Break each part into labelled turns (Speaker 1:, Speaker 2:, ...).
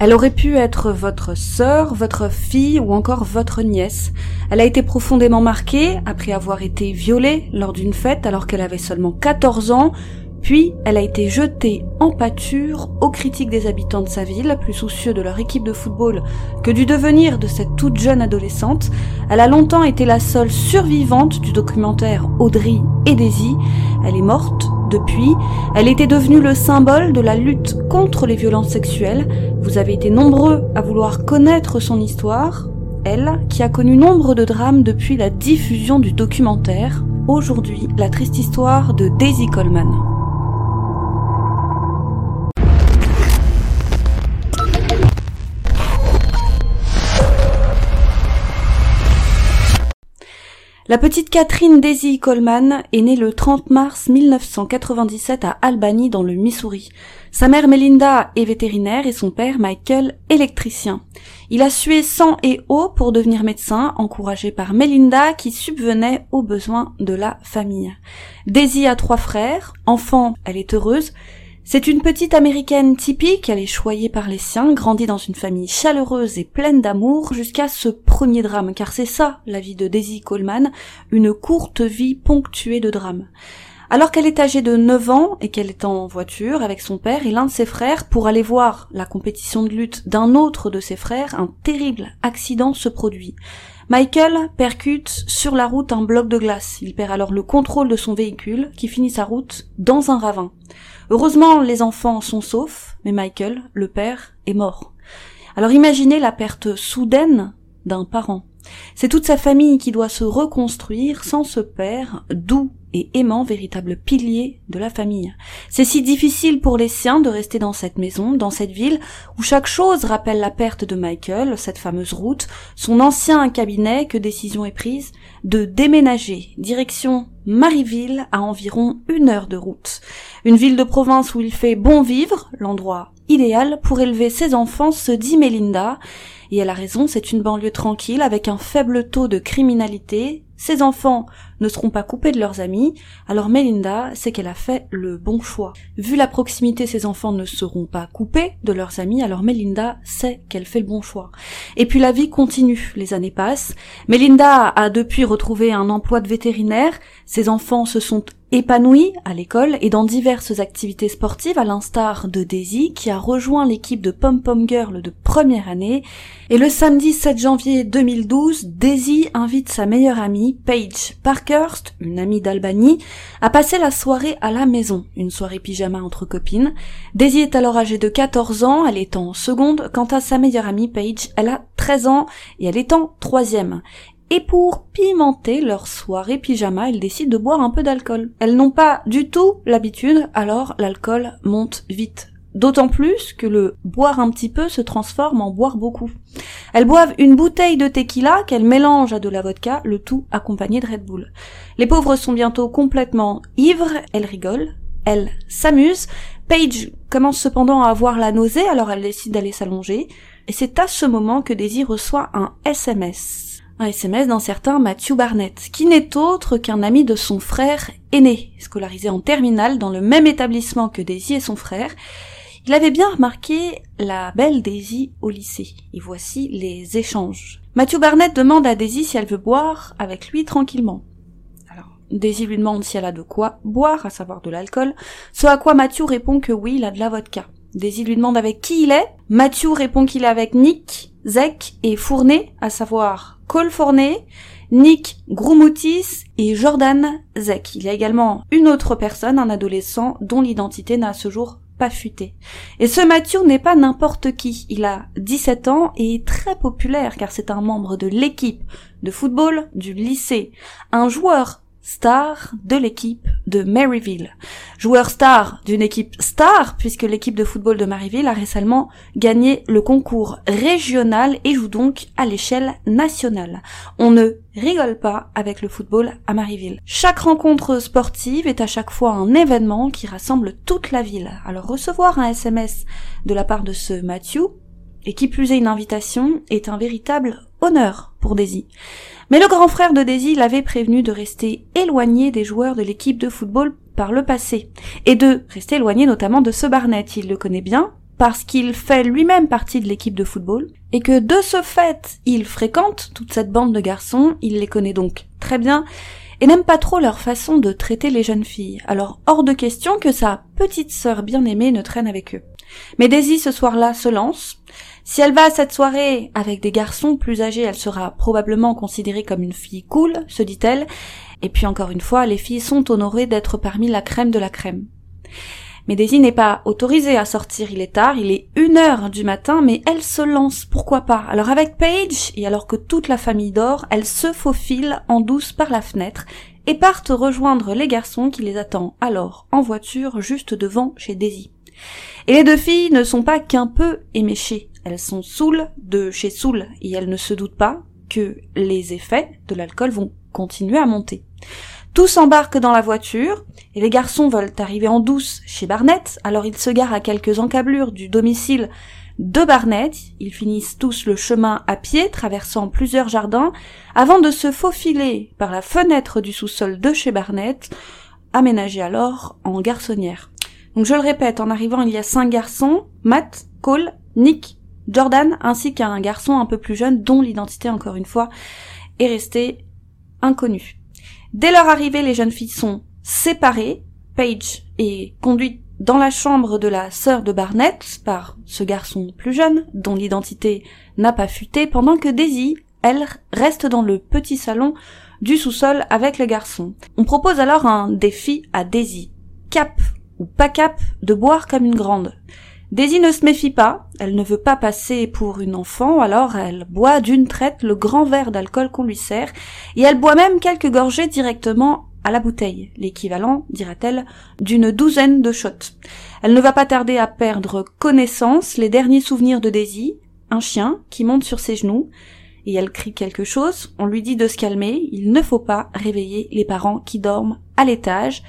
Speaker 1: Elle aurait pu être votre sœur, votre fille ou encore votre nièce. Elle a été profondément marquée après avoir été violée lors d'une fête alors qu'elle avait seulement 14 ans, puis elle a été jetée en pâture aux critiques des habitants de sa ville, plus soucieux de leur équipe de football que du devenir de cette toute jeune adolescente. Elle a longtemps été la seule survivante du documentaire Audrey et Daisy. Elle est morte depuis. Elle était devenue le symbole de la lutte contre les violences sexuelles. Vous avez été nombreux à vouloir connaître son histoire. Elle, qui a connu nombre de drames depuis la diffusion du documentaire. Aujourd'hui, la triste histoire de Daisy Coleman. La petite Catherine Daisy Coleman est née le 30 mars 1997 à Albany dans le Missouri. Sa mère Melinda est vétérinaire et son père Michael électricien. Il a sué sang et eau pour devenir médecin, encouragé par Melinda qui subvenait aux besoins de la famille. Daisy a trois frères. Enfant, elle est heureuse. C'est une petite américaine typique, elle est choyée par les siens, grandit dans une famille chaleureuse et pleine d'amour jusqu'à ce premier drame, car c'est ça la vie de Daisy Coleman, une courte vie ponctuée de drames. Alors qu'elle est âgée de 9 ans et qu'elle est en voiture avec son père et l'un de ses frères pour aller voir la compétition de lutte d'un autre de ses frères, un terrible accident se produit. Michael percute sur la route un bloc de glace. Il perd alors le contrôle de son véhicule qui finit sa route dans un ravin. Heureusement, les enfants sont saufs, mais Michael, le père, est mort. Alors imaginez la perte soudaine d'un parent. C'est toute sa famille qui doit se reconstruire sans ce père, doux et aimant, véritable pilier de la famille. C'est si difficile pour les siens de rester dans cette maison, dans cette ville, où chaque chose rappelle la perte de Michael, cette fameuse route, son ancien cabinet, que décision est prise, de déménager, direction Marieville, à environ une heure de route. Une ville de province où il fait bon vivre, l'endroit idéal pour élever ses enfants, se dit Melinda, et elle a raison, c'est une banlieue tranquille avec un faible taux de criminalité. Ses enfants ne seront pas coupés de leurs amis, alors Melinda sait qu'elle a fait le bon choix. Vu la proximité, ses enfants ne seront pas coupés de leurs amis, alors Melinda sait qu'elle fait le bon choix. Et puis la vie continue, les années passent. Melinda a depuis retrouvé un emploi de vétérinaire, ses enfants se sont épanouie à l'école et dans diverses activités sportives à l'instar de Daisy qui a rejoint l'équipe de Pom Pom Girl de première année et le samedi 7 janvier 2012 Daisy invite sa meilleure amie Paige Une amie d'Albany, à passer la soirée à la maison, une soirée pyjama entre copines. Daisy est alors âgée de 14 ans, elle est en seconde, quant à sa meilleure amie Paige, elle a 13 ans et elle est en troisième. Et pour pimenter leur soirée pyjama, elles décident de boire un peu d'alcool. Elles n'ont pas du tout l'habitude, alors l'alcool monte vite. D'autant plus que le boire un petit peu se transforme en boire beaucoup. Elles boivent une bouteille de tequila qu'elles mélangent à de la vodka, le tout accompagné de Red Bull. Les pauvres sont bientôt complètement ivres, elles rigolent, elles s'amusent. Paige commence cependant à avoir la nausée, alors elle décide d'aller s'allonger. Et c'est à ce moment que Daisy reçoit un SMS un SMS d'un certain Matthew Barnett, qui n'est autre qu'un ami de son frère aîné, scolarisé en terminale dans le même établissement que Daisy et son frère. Il avait bien remarqué la belle Daisy au lycée. Et voici les échanges. Matthew Barnett demande à Daisy si elle veut boire avec lui tranquillement. Alors, Daisy lui demande si elle a de quoi boire, à savoir de l'alcool, ce à quoi Matthew répond que oui, il a de la vodka. Daisy lui demande avec qui il est. Matthew répond qu'il est avec Nick, Zek et Fournet, à savoir Cole Forney, Nick Groumoutis et Jordan Zek. Il y a également une autre personne, un adolescent, dont l'identité n'a à ce jour pas fuité. Et ce Matthew n'est pas n'importe qui. Il a 17 ans et est très populaire car c'est un membre de l'équipe de football du lycée. Un joueur star de l'équipe de Maryville. Joueur star d'une équipe star, puisque l'équipe de football de Maryville a récemment gagné le concours régional et joue donc à l'échelle nationale. On ne rigole pas avec le football à Maryville. Chaque rencontre sportive est à chaque fois un événement qui rassemble toute la ville. Alors recevoir un SMS de la part de ce Matthew, et qui plus est une invitation, est un véritable honneur pour Daisy. Mais le grand frère de Daisy l'avait prévenu de rester éloigné des joueurs de l'équipe de football par le passé, et de rester éloigné notamment de ce Barnett. Il le connaît bien, parce qu'il fait lui-même partie de l'équipe de football, et que de ce fait, il fréquente toute cette bande de garçons, il les connaît donc très bien, et n'aime pas trop leur façon de traiter les jeunes filles, alors hors de question que sa petite sœur bien-aimée ne traîne avec eux. Mais Daisy ce soir-là se lance. Si elle va à cette soirée avec des garçons plus âgés, elle sera probablement considérée comme une fille cool, se dit-elle, et puis encore une fois, les filles sont honorées d'être parmi la crème de la crème. Mais Daisy n'est pas autorisée à sortir, il est tard, il est une heure du matin, mais elle se lance, pourquoi pas? Alors avec Paige, et alors que toute la famille dort, elle se faufile en douce par la fenêtre, et partent rejoindre les garçons qui les attendent alors en voiture juste devant chez Daisy. Et les deux filles ne sont pas qu'un peu éméchées, elles sont saoules de chez saoules, et elles ne se doutent pas que les effets de l'alcool vont continuer à monter. Tous embarquent dans la voiture, et les garçons veulent arriver en douce chez Barnett, alors ils se garent à quelques encablures du domicile de Barnett, ils finissent tous le chemin à pied, traversant plusieurs jardins, avant de se faufiler par la fenêtre du sous-sol de chez Barnett, aménagée alors en garçonnière. Donc je le répète, en arrivant il y a cinq garçons, Matt, Cole, Nick, Jordan, ainsi qu'un garçon un peu plus jeune dont l'identité encore une fois est restée inconnue. Dès leur arrivée, les jeunes filles sont séparées. Paige est conduite dans la chambre de la sœur de Barnett par ce garçon plus jeune, dont l'identité n'a pas fuité, pendant que Daisy, elle, reste dans le petit salon du sous-sol avec le garçon. On propose alors un défi à Daisy. Cap ou pas cap de boire comme une grande. Daisy ne se méfie pas, elle ne veut pas passer pour une enfant, alors elle boit d'une traite le grand verre d'alcool qu'on lui sert, et elle boit même quelques gorgées directement à la bouteille, l'équivalent, dira-t-elle, d'une douzaine de shots. Elle ne va pas tarder à perdre connaissance, les derniers souvenirs de Daisy, un chien qui monte sur ses genoux, et elle crie quelque chose, on lui dit de se calmer, il ne faut pas réveiller les parents qui dorment à l'étage,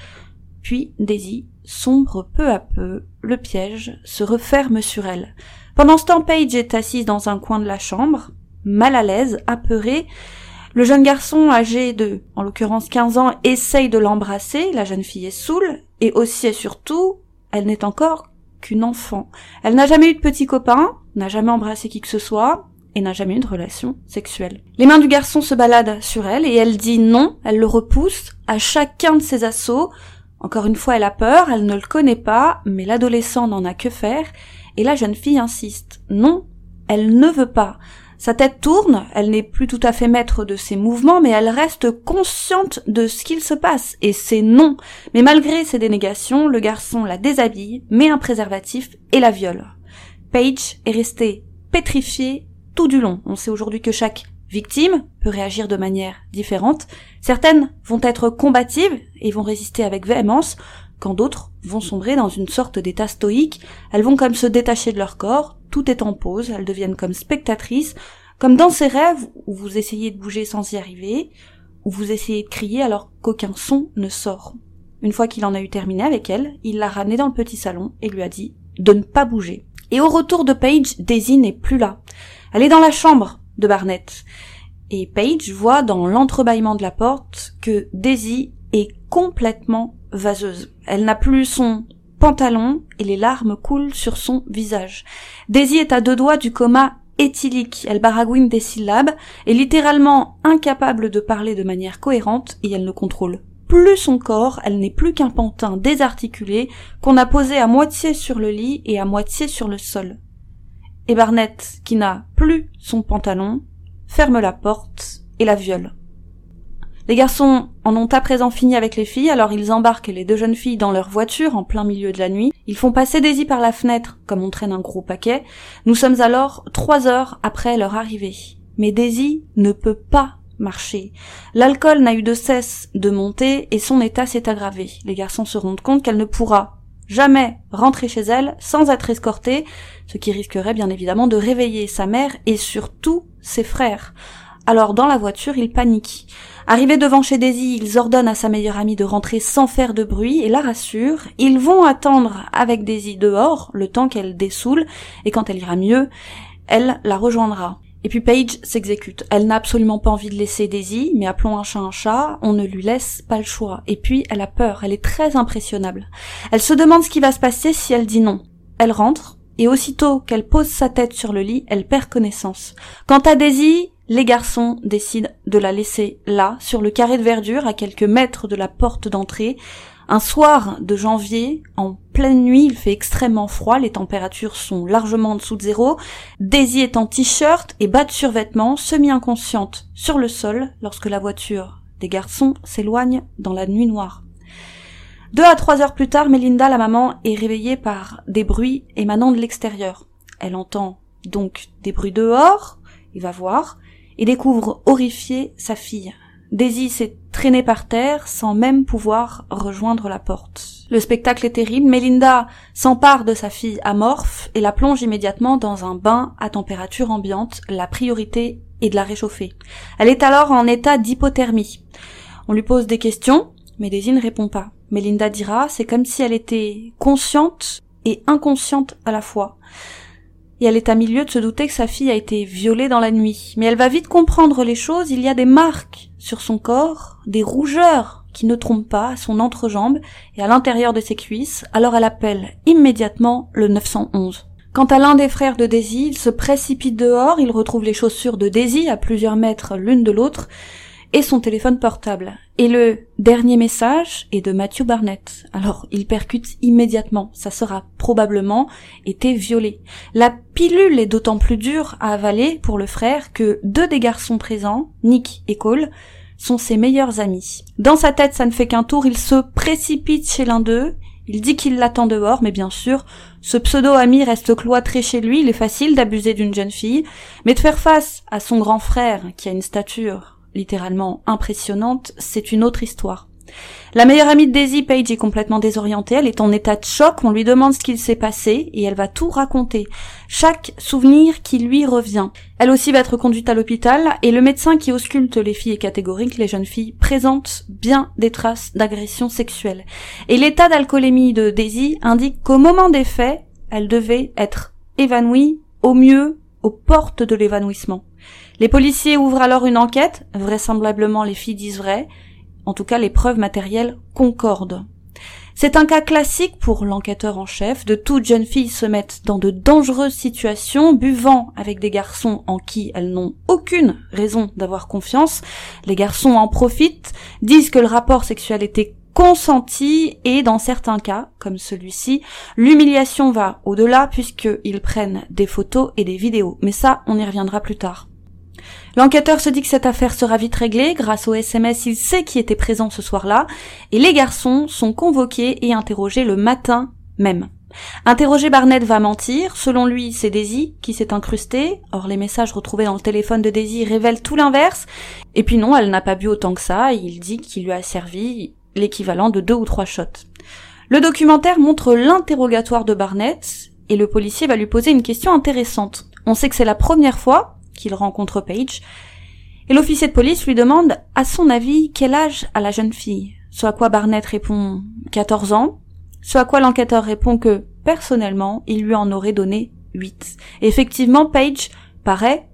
Speaker 1: puis Daisy sombre peu à peu, le piège se referme sur elle. Pendant ce temps, Paige est assise dans un coin de la chambre, mal à l'aise, apeurée. Le jeune garçon, âgé de, en l'occurrence 15 ans, essaye de l'embrasser, la jeune fille est saoule, et aussi et surtout, elle n'est encore qu'une enfant. Elle n'a jamais eu de petit copain, n'a jamais embrassé qui que ce soit, et n'a jamais eu de relation sexuelle. Les mains du garçon se baladent sur elle, et elle dit non, elle le repousse, à chacun de ses assauts, encore une fois, elle a peur, elle ne le connaît pas, mais l'adolescent n'en a que faire, et la jeune fille insiste. Non, elle ne veut pas. Sa tête tourne, elle n'est plus tout à fait maître de ses mouvements, mais elle reste consciente de ce qu'il se passe, et c'est non. Mais malgré ses dénégations, le garçon la déshabille, met un préservatif et la viole. Paige est restée pétrifiée tout du long. On sait aujourd'hui que chaque victime peut réagir de manière différente. Certaines vont être combatives et vont résister avec véhémence, quand d'autres vont sombrer dans une sorte d'état stoïque. Elles vont comme se détacher de leur corps, tout est en pause, elles deviennent comme spectatrices, comme dans ces rêves où vous essayez de bouger sans y arriver, où vous essayez de crier alors qu'aucun son ne sort. Une fois qu'il en a eu terminé avec elle, il l'a ramenée dans le petit salon et lui a dit de ne pas bouger. Et au retour de Paige, Daisy n'est plus là. Elle est dans la chambre, de Barnett. Et Paige voit dans l'entrebâillement de la porte que Daisy est complètement vaseuse. Elle n'a plus son pantalon et les larmes coulent sur son visage. Daisy est à deux doigts du coma éthylique. Elle baragouine des syllabes, est littéralement incapable de parler de manière cohérente et elle ne contrôle plus son corps, elle n'est plus qu'un pantin désarticulé qu'on a posé à moitié sur le lit et à moitié sur le sol et Barnett, qui n'a plus son pantalon, ferme la porte et la viole. Les garçons en ont à présent fini avec les filles, alors ils embarquent les deux jeunes filles dans leur voiture en plein milieu de la nuit. Ils font passer Daisy par la fenêtre, comme on traîne un gros paquet. Nous sommes alors trois heures après leur arrivée. Mais Daisy ne peut pas marcher. L'alcool n'a eu de cesse de monter et son état s'est aggravé. Les garçons se rendent compte qu'elle ne pourra jamais rentrer chez elle sans être escortée, ce qui risquerait bien évidemment de réveiller sa mère et surtout ses frères. Alors dans la voiture, ils paniquent. Arrivés devant chez Daisy, ils ordonnent à sa meilleure amie de rentrer sans faire de bruit et la rassurent. Ils vont attendre avec Daisy dehors le temps qu'elle dessoule et quand elle ira mieux, elle la rejoindra. Et puis Paige s'exécute. Elle n'a absolument pas envie de laisser Daisy, mais appelons un chat un chat, on ne lui laisse pas le choix. Et puis elle a peur, elle est très impressionnable. Elle se demande ce qui va se passer si elle dit non. Elle rentre, et aussitôt qu'elle pose sa tête sur le lit, elle perd connaissance. Quant à Daisy, les garçons décident de la laisser là, sur le carré de verdure, à quelques mètres de la porte d'entrée. Un soir de janvier, en pleine nuit, il fait extrêmement froid, les températures sont largement en dessous de zéro. Daisy est en t-shirt et bas de survêtement, semi-inconsciente, sur le sol, lorsque la voiture des garçons s'éloigne dans la nuit noire. Deux à trois heures plus tard, Melinda, la maman, est réveillée par des bruits émanant de l'extérieur. Elle entend donc des bruits dehors, il va voir, et découvre horrifiée sa fille. Daisy s'est traînée par terre sans même pouvoir rejoindre la porte. Le spectacle est terrible. Melinda s'empare de sa fille amorphe et la plonge immédiatement dans un bain à température ambiante. La priorité est de la réchauffer. Elle est alors en état d'hypothermie. On lui pose des questions, mais Daisy ne répond pas. Melinda dira, c'est comme si elle était consciente et inconsciente à la fois et elle est à milieu de se douter que sa fille a été violée dans la nuit. Mais elle va vite comprendre les choses, il y a des marques sur son corps, des rougeurs qui ne trompent pas à son entrejambe et à l'intérieur de ses cuisses, alors elle appelle immédiatement le 911. Quant à l'un des frères de Daisy, il se précipite dehors, il retrouve les chaussures de Daisy à plusieurs mètres l'une de l'autre, et son téléphone portable. Et le dernier message est de Matthew Barnett. Alors, il percute immédiatement. Ça sera probablement été violé. La pilule est d'autant plus dure à avaler pour le frère que deux des garçons présents, Nick et Cole, sont ses meilleurs amis. Dans sa tête, ça ne fait qu'un tour, il se précipite chez l'un d'eux, il dit qu'il l'attend dehors, mais bien sûr, ce pseudo-ami reste cloîtré chez lui, il est facile d'abuser d'une jeune fille, mais de faire face à son grand frère, qui a une stature littéralement impressionnante, c'est une autre histoire. La meilleure amie de Daisy, Page, est complètement désorientée, elle est en état de choc, on lui demande ce qu'il s'est passé, et elle va tout raconter. Chaque souvenir qui lui revient. Elle aussi va être conduite à l'hôpital, et le médecin qui ausculte les filles est catégorique, les jeunes filles présentent bien des traces d'agression sexuelle. Et l'état d'alcoolémie de Daisy indique qu'au moment des faits, elle devait être évanouie, au mieux, aux portes de l'évanouissement. Les policiers ouvrent alors une enquête, vraisemblablement les filles disent vrai, en tout cas les preuves matérielles concordent. C'est un cas classique pour l'enquêteur en chef, de toutes jeunes filles se mettent dans de dangereuses situations, buvant avec des garçons en qui elles n'ont aucune raison d'avoir confiance. Les garçons en profitent, disent que le rapport sexuel était consenti et dans certains cas, comme celui-ci, l'humiliation va au-delà puisqu'ils prennent des photos et des vidéos. Mais ça, on y reviendra plus tard. L'enquêteur se dit que cette affaire sera vite réglée, grâce au SMS il sait qui était présent ce soir-là, et les garçons sont convoqués et interrogés le matin même. Interrogé Barnett va mentir, selon lui c'est Daisy qui s'est incrustée, or les messages retrouvés dans le téléphone de Daisy révèlent tout l'inverse, et puis non, elle n'a pas bu autant que ça, il dit qu'il lui a servi l'équivalent de deux ou trois shots. Le documentaire montre l'interrogatoire de Barnett, et le policier va lui poser une question intéressante. On sait que c'est la première fois qu'il rencontre Paige, et l'officier de police lui demande, à son avis, quel âge a la jeune fille? Ce à quoi Barnett répond 14 ans, ce à quoi l'enquêteur répond que, personnellement, il lui en aurait donné 8. effectivement, Paige paraît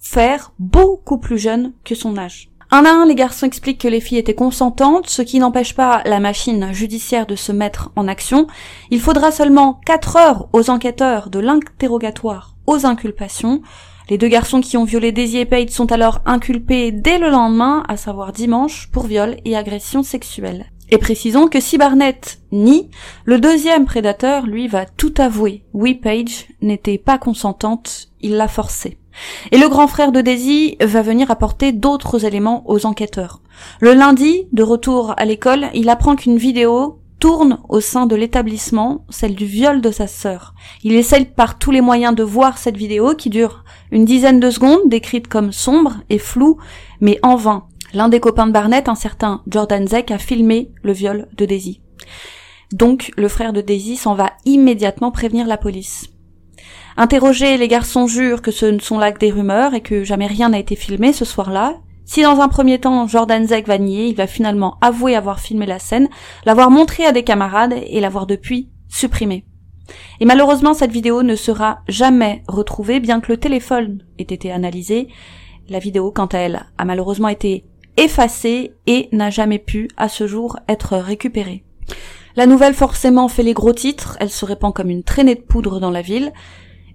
Speaker 1: faire beaucoup plus jeune que son âge. Un à un, les garçons expliquent que les filles étaient consentantes, ce qui n'empêche pas la machine judiciaire de se mettre en action. Il faudra seulement 4 heures aux enquêteurs de l'interrogatoire aux inculpations les deux garçons qui ont violé Daisy et Page sont alors inculpés dès le lendemain, à savoir dimanche, pour viol et agression sexuelle. Et précisons que si Barnett nie, le deuxième prédateur, lui, va tout avouer. Oui, Page n'était pas consentante, il l'a forcée. Et le grand frère de Daisy va venir apporter d'autres éléments aux enquêteurs. Le lundi, de retour à l'école, il apprend qu'une vidéo tourne au sein de l'établissement, celle du viol de sa sœur. Il essaye par tous les moyens de voir cette vidéo qui dure une dizaine de secondes, décrite comme sombre et floue, mais en vain. L'un des copains de Barnett, un certain Jordan Zeck, a filmé le viol de Daisy. Donc, le frère de Daisy s'en va immédiatement prévenir la police. Interrogés, les garçons jurent que ce ne sont là que des rumeurs et que jamais rien n'a été filmé ce soir-là. Si dans un premier temps Jordan Zeck va nier, il va finalement avouer avoir filmé la scène, l'avoir montré à des camarades et l'avoir depuis supprimé. Et malheureusement, cette vidéo ne sera jamais retrouvée, bien que le téléphone ait été analysé. La vidéo, quant à elle, a malheureusement été effacée et n'a jamais pu, à ce jour, être récupérée. La nouvelle forcément fait les gros titres, elle se répand comme une traînée de poudre dans la ville,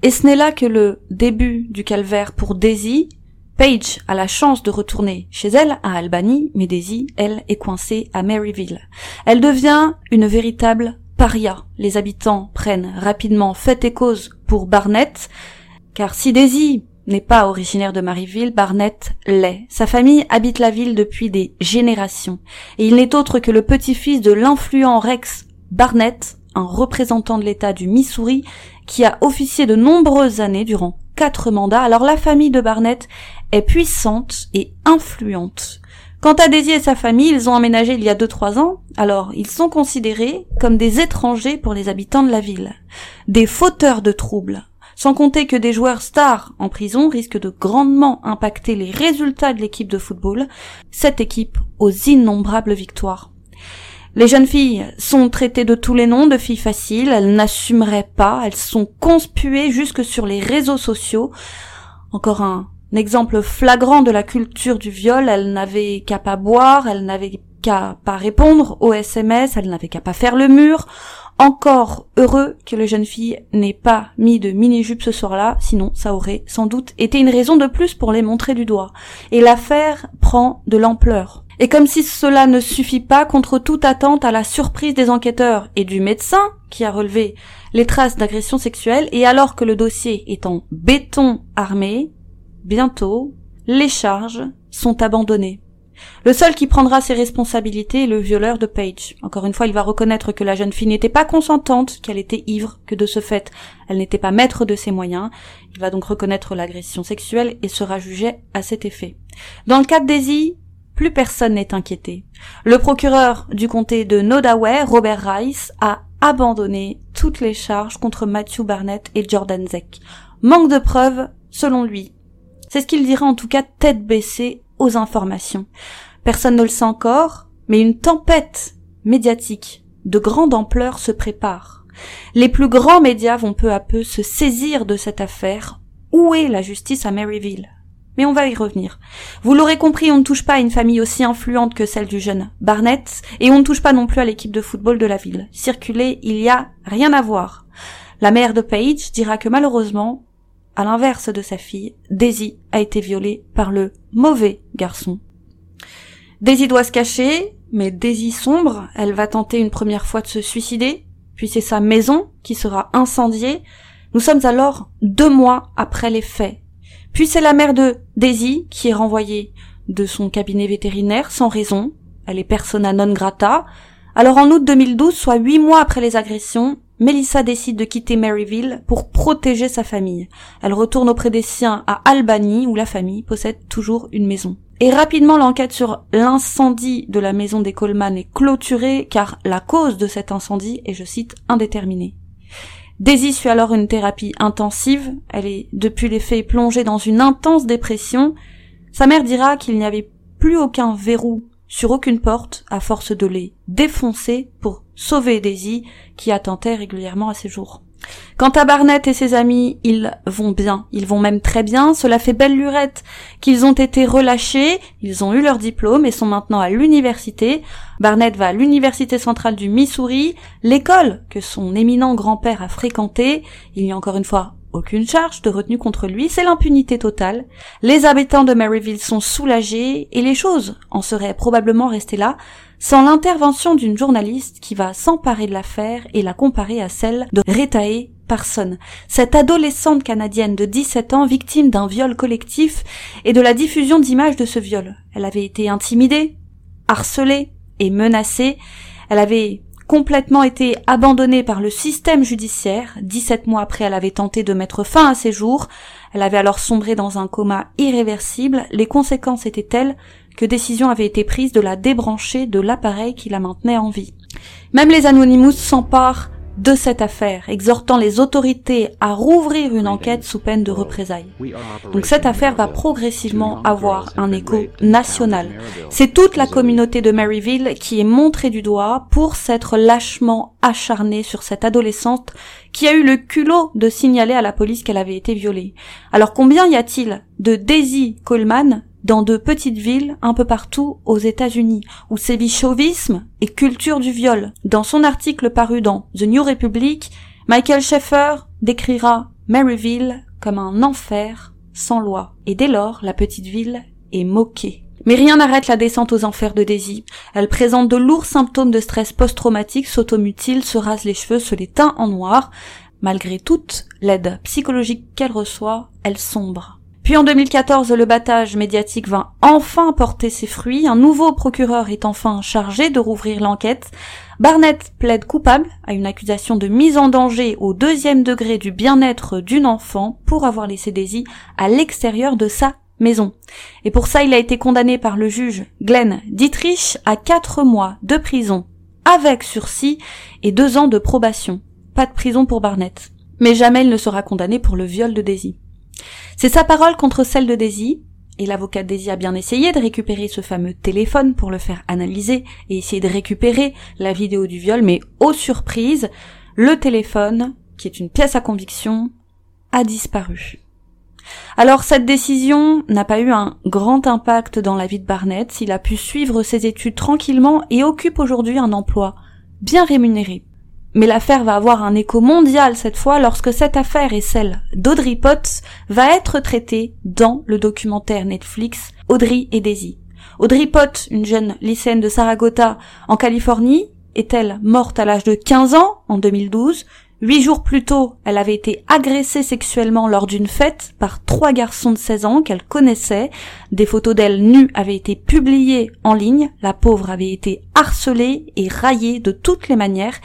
Speaker 1: et ce n'est là que le début du calvaire pour Daisy. Paige a la chance de retourner chez elle, à Albany, mais Daisy, elle, est coincée à Maryville. Elle devient une véritable paria. Les habitants prennent rapidement fait et cause pour Barnett, car si Daisy n'est pas originaire de Maryville, Barnett l'est. Sa famille habite la ville depuis des générations, et il n'est autre que le petit-fils de l'influent Rex Barnett, un représentant de l'État du Missouri, qui a officié de nombreuses années durant quatre mandats. Alors la famille de Barnett est puissante et influente. Quant à Daisy et sa famille, ils ont aménagé il y a deux trois ans, alors ils sont considérés comme des étrangers pour les habitants de la ville, des fauteurs de troubles, sans compter que des joueurs stars en prison risquent de grandement impacter les résultats de l'équipe de football, cette équipe aux innombrables victoires. Les jeunes filles sont traitées de tous les noms de filles faciles, elles n'assumeraient pas, elles sont conspuées jusque sur les réseaux sociaux. Encore un exemple flagrant de la culture du viol, elles n'avaient qu'à pas boire, elles n'avaient qu'à pas répondre aux SMS, elles n'avaient qu'à pas faire le mur. Encore heureux que le jeune fille n'ait pas mis de mini-jupe ce soir-là, sinon ça aurait sans doute été une raison de plus pour les montrer du doigt. Et l'affaire prend de l'ampleur. Et comme si cela ne suffit pas, contre toute attente à la surprise des enquêteurs et du médecin qui a relevé les traces d'agression sexuelle, et alors que le dossier est en béton armé, bientôt, les charges sont abandonnées. Le seul qui prendra ses responsabilités est le violeur de Paige. Encore une fois, il va reconnaître que la jeune fille n'était pas consentante, qu'elle était ivre, que de ce fait, elle n'était pas maître de ses moyens. Il va donc reconnaître l'agression sexuelle et sera jugé à cet effet. Dans le cas de plus personne n'est inquiété. Le procureur du comté de Nodaway, Robert Rice, a abandonné toutes les charges contre Matthew Barnett et Jordan Zeck. Manque de preuves, selon lui. C'est ce qu'il dira en tout cas tête baissée aux informations. Personne ne le sait encore, mais une tempête médiatique de grande ampleur se prépare. Les plus grands médias vont peu à peu se saisir de cette affaire. Où est la justice à Maryville? Mais on va y revenir. Vous l'aurez compris, on ne touche pas à une famille aussi influente que celle du jeune Barnett, et on ne touche pas non plus à l'équipe de football de la ville. Circuler, il y a rien à voir. La mère de Paige dira que malheureusement, à l'inverse de sa fille, Daisy a été violée par le mauvais garçon. Daisy doit se cacher, mais Daisy sombre, elle va tenter une première fois de se suicider, puis c'est sa maison qui sera incendiée. Nous sommes alors deux mois après les faits. Puis c'est la mère de Daisy qui est renvoyée de son cabinet vétérinaire sans raison. Elle est persona non grata. Alors en août 2012, soit huit mois après les agressions, Melissa décide de quitter Maryville pour protéger sa famille. Elle retourne auprès des siens à Albany où la famille possède toujours une maison. Et rapidement l'enquête sur l'incendie de la maison des Coleman est clôturée car la cause de cet incendie est, je cite, indéterminée. Daisy suit alors une thérapie intensive, elle est depuis les faits plongée dans une intense dépression. Sa mère dira qu'il n'y avait plus aucun verrou sur aucune porte à force de les défoncer pour sauver Daisy qui attentait régulièrement à ses jours. Quant à Barnett et ses amis, ils vont bien, ils vont même très bien, cela fait belle lurette qu'ils ont été relâchés, ils ont eu leur diplôme et sont maintenant à l'université. Barnett va à l'université centrale du Missouri, l'école que son éminent grand-père a fréquentée, il y a encore une fois aucune charge de retenue contre lui, c'est l'impunité totale. Les habitants de Maryville sont soulagés et les choses en seraient probablement restées là sans l'intervention d'une journaliste qui va s'emparer de l'affaire et la comparer à celle de Retae Parson, cette adolescente canadienne de 17 ans victime d'un viol collectif et de la diffusion d'images de ce viol. Elle avait été intimidée, harcelée et menacée. Elle avait complètement été abandonnée par le système judiciaire. 17 mois après, elle avait tenté de mettre fin à ses jours. Elle avait alors sombré dans un coma irréversible. Les conséquences étaient telles que décision avait été prise de la débrancher de l'appareil qui la maintenait en vie. Même les Anonymous s'emparent de cette affaire, exhortant les autorités à rouvrir une enquête sous peine de représailles. Donc cette affaire va progressivement avoir un écho national. C'est toute la communauté de Maryville qui est montrée du doigt pour s'être lâchement acharnée sur cette adolescente qui a eu le culot de signaler à la police qu'elle avait été violée. Alors combien y a-t-il de Daisy Coleman dans de petites villes un peu partout aux États-Unis, où sévit chauvisme et culture du viol. Dans son article paru dans The New Republic, Michael Schaeffer décrira Maryville comme un enfer sans loi. Et dès lors, la petite ville est moquée. Mais rien n'arrête la descente aux enfers de Daisy. Elle présente de lourds symptômes de stress post-traumatique, s'automutile, se rase les cheveux, se les teint en noir. Malgré toute l'aide psychologique qu'elle reçoit, elle sombre. Puis en 2014, le battage médiatique va enfin porter ses fruits. Un nouveau procureur est enfin chargé de rouvrir l'enquête. Barnett plaide coupable à une accusation de mise en danger au deuxième degré du bien-être d'une enfant pour avoir laissé Daisy à l'extérieur de sa maison. Et pour ça, il a été condamné par le juge Glenn Dietrich à quatre mois de prison avec sursis et deux ans de probation. Pas de prison pour Barnett. Mais jamais il ne sera condamné pour le viol de Daisy. C'est sa parole contre celle de Daisy, et l'avocat Daisy a bien essayé de récupérer ce fameux téléphone pour le faire analyser et essayer de récupérer la vidéo du viol, mais aux surprises, le téléphone, qui est une pièce à conviction, a disparu. Alors cette décision n'a pas eu un grand impact dans la vie de Barnett, il a pu suivre ses études tranquillement et occupe aujourd'hui un emploi bien rémunéré. Mais l'affaire va avoir un écho mondial cette fois lorsque cette affaire et celle d'Audrey Potts va être traitée dans le documentaire Netflix Audrey et Daisy. Audrey Potts, une jeune lycéenne de Saragota en Californie, est-elle morte à l'âge de 15 ans en 2012 Huit jours plus tôt, elle avait été agressée sexuellement lors d'une fête par trois garçons de 16 ans qu'elle connaissait. Des photos d'elle nue avaient été publiées en ligne. La pauvre avait été harcelée et raillée de toutes les manières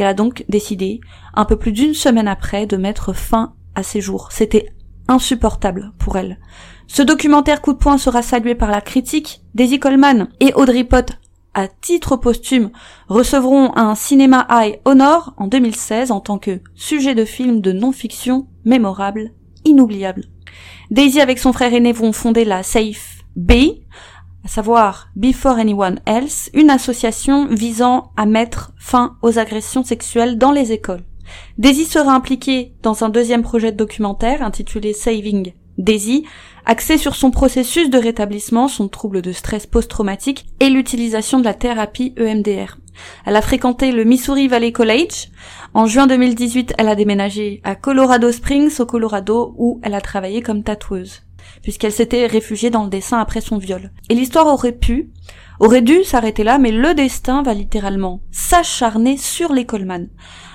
Speaker 1: elle a donc décidé, un peu plus d'une semaine après, de mettre fin à ses jours. C'était insupportable pour elle. Ce documentaire coup de poing sera salué par la critique. Daisy Coleman et Audrey Pott, à titre posthume, recevront un Cinéma High Honor en 2016 en tant que sujet de film de non-fiction mémorable, inoubliable. Daisy avec son frère aîné vont fonder la Safe B, à savoir Before Anyone Else, une association visant à mettre fin aux agressions sexuelles dans les écoles. Daisy sera impliquée dans un deuxième projet de documentaire intitulé Saving Daisy, axé sur son processus de rétablissement, son trouble de stress post-traumatique et l'utilisation de la thérapie EMDR. Elle a fréquenté le Missouri Valley College. En juin 2018, elle a déménagé à Colorado Springs, au Colorado, où elle a travaillé comme tatoueuse puisqu'elle s'était réfugiée dans le dessin après son viol. Et l'histoire aurait pu, aurait dû s'arrêter là, mais le destin va littéralement s'acharner sur les Coleman.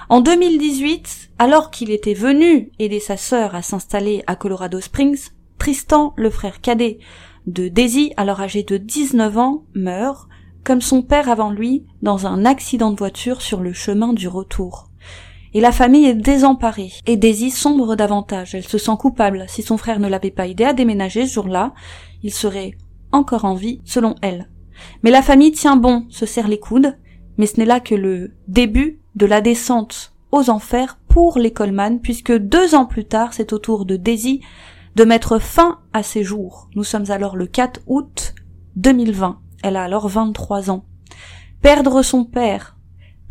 Speaker 1: En 2018, alors qu'il était venu aider sa sœur à s'installer à Colorado Springs, Tristan, le frère cadet de Daisy, alors âgé de 19 ans, meurt, comme son père avant lui, dans un accident de voiture sur le chemin du retour et la famille est désemparée, et Daisy sombre davantage. Elle se sent coupable. Si son frère ne l'avait pas aidé à déménager ce jour-là, il serait encore en vie, selon elle. Mais la famille tient bon, se serre les coudes, mais ce n'est là que le début de la descente aux enfers pour les Coleman, puisque deux ans plus tard, c'est au tour de Daisy de mettre fin à ses jours. Nous sommes alors le 4 août 2020. Elle a alors 23 ans. Perdre son père,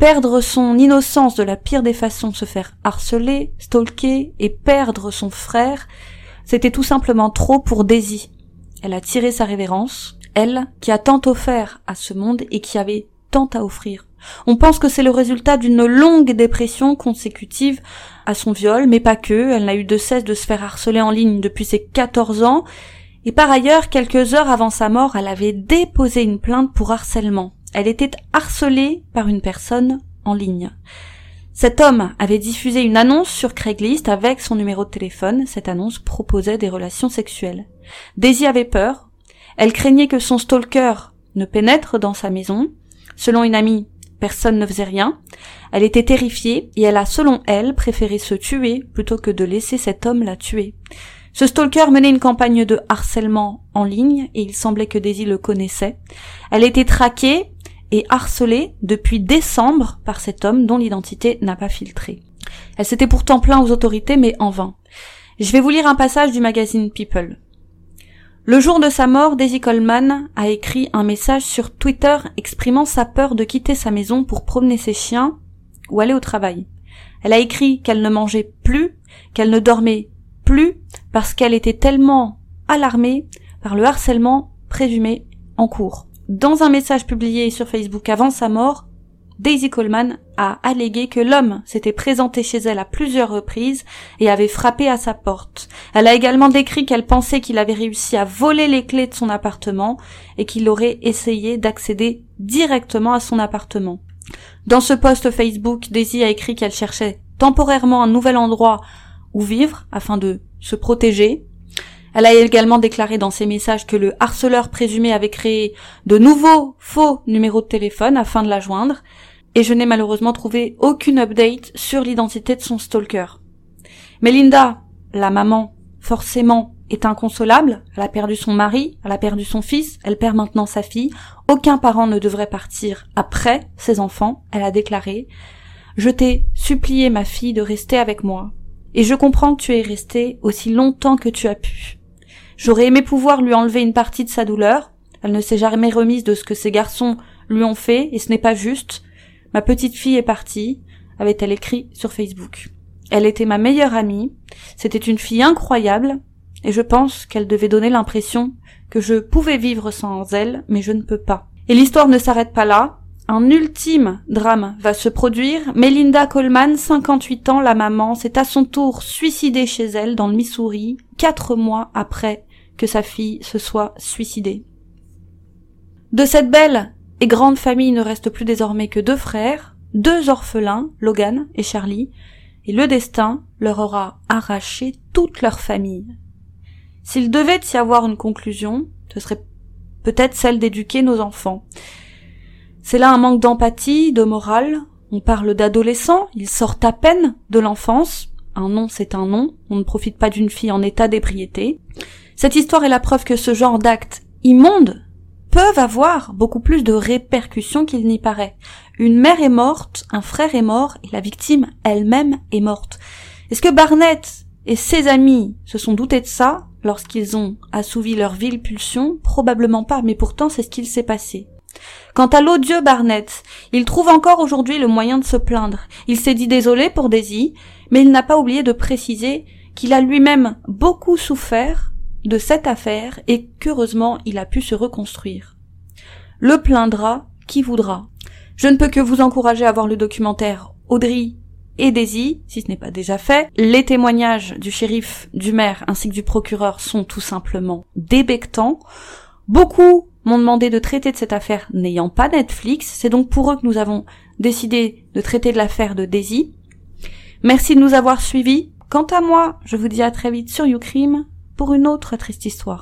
Speaker 1: perdre son innocence de la pire des façons, se faire harceler, stalker et perdre son frère, c'était tout simplement trop pour Daisy. Elle a tiré sa révérence, elle qui a tant offert à ce monde et qui avait tant à offrir. On pense que c'est le résultat d'une longue dépression consécutive à son viol, mais pas que, elle n'a eu de cesse de se faire harceler en ligne depuis ses 14 ans, et par ailleurs, quelques heures avant sa mort, elle avait déposé une plainte pour harcèlement. Elle était harcelée par une personne en ligne. Cet homme avait diffusé une annonce sur Craigslist avec son numéro de téléphone. Cette annonce proposait des relations sexuelles. Daisy avait peur. Elle craignait que son stalker ne pénètre dans sa maison. Selon une amie, personne ne faisait rien. Elle était terrifiée et elle a, selon elle, préféré se tuer plutôt que de laisser cet homme la tuer. Ce stalker menait une campagne de harcèlement en ligne et il semblait que Daisy le connaissait. Elle était traquée et harcelée depuis décembre par cet homme dont l'identité n'a pas filtré. Elle s'était pourtant plaint aux autorités, mais en vain. Je vais vous lire un passage du magazine People. Le jour de sa mort, Daisy Coleman a écrit un message sur Twitter exprimant sa peur de quitter sa maison pour promener ses chiens ou aller au travail. Elle a écrit qu'elle ne mangeait plus, qu'elle ne dormait plus, parce qu'elle était tellement alarmée par le harcèlement présumé en cours. Dans un message publié sur Facebook avant sa mort, Daisy Coleman a allégué que l'homme s'était présenté chez elle à plusieurs reprises et avait frappé à sa porte. Elle a également décrit qu'elle pensait qu'il avait réussi à voler les clés de son appartement et qu'il aurait essayé d'accéder directement à son appartement. Dans ce post Facebook, Daisy a écrit qu'elle cherchait temporairement un nouvel endroit où vivre afin de se protéger. Elle a également déclaré dans ses messages que le harceleur présumé avait créé de nouveaux faux numéros de téléphone afin de la joindre. Et je n'ai malheureusement trouvé aucune update sur l'identité de son stalker. Melinda, la maman, forcément, est inconsolable, elle a perdu son mari, elle a perdu son fils, elle perd maintenant sa fille, aucun parent ne devrait partir après ses enfants, elle a déclaré Je t'ai supplié ma fille de rester avec moi, et je comprends que tu es restée aussi longtemps que tu as pu. J'aurais aimé pouvoir lui enlever une partie de sa douleur, elle ne s'est jamais remise de ce que ces garçons lui ont fait, et ce n'est pas juste, Ma petite fille est partie, avait-elle écrit sur Facebook. Elle était ma meilleure amie, c'était une fille incroyable, et je pense qu'elle devait donner l'impression que je pouvais vivre sans elle, mais je ne peux pas. Et l'histoire ne s'arrête pas là. Un ultime drame va se produire. Melinda Coleman, 58 ans, la maman, s'est à son tour suicidée chez elle dans le Missouri, quatre mois après que sa fille se soit suicidée. De cette belle et grande famille ne reste plus désormais que deux frères, deux orphelins, Logan et Charlie, et le destin leur aura arraché toute leur famille. S'il devait y avoir une conclusion, ce serait peut-être celle d'éduquer nos enfants. C'est là un manque d'empathie, de morale. On parle d'adolescents, ils sortent à peine de l'enfance. Un nom, c'est un nom. On ne profite pas d'une fille en état d'ébriété. Cette histoire est la preuve que ce genre d'acte immonde peuvent avoir beaucoup plus de répercussions qu'il n'y paraît. Une mère est morte, un frère est mort, et la victime elle-même est morte. Est-ce que Barnett et ses amis se sont doutés de ça lorsqu'ils ont assouvi leur ville pulsion Probablement pas, mais pourtant c'est ce qu'il s'est passé. Quant à l'odieux Barnett, il trouve encore aujourd'hui le moyen de se plaindre. Il s'est dit désolé pour Daisy, mais il n'a pas oublié de préciser qu'il a lui-même beaucoup souffert de cette affaire et qu'heureusement il a pu se reconstruire. Le plaindra qui voudra. Je ne peux que vous encourager à voir le documentaire Audrey et Daisy, si ce n'est pas déjà fait. Les témoignages du shérif, du maire ainsi que du procureur sont tout simplement débectants. Beaucoup m'ont demandé de traiter de cette affaire n'ayant pas Netflix. C'est donc pour eux que nous avons décidé de traiter de l'affaire de Daisy. Merci de nous avoir suivis. Quant à moi, je vous dis à très vite sur YouCrime pour une autre triste histoire.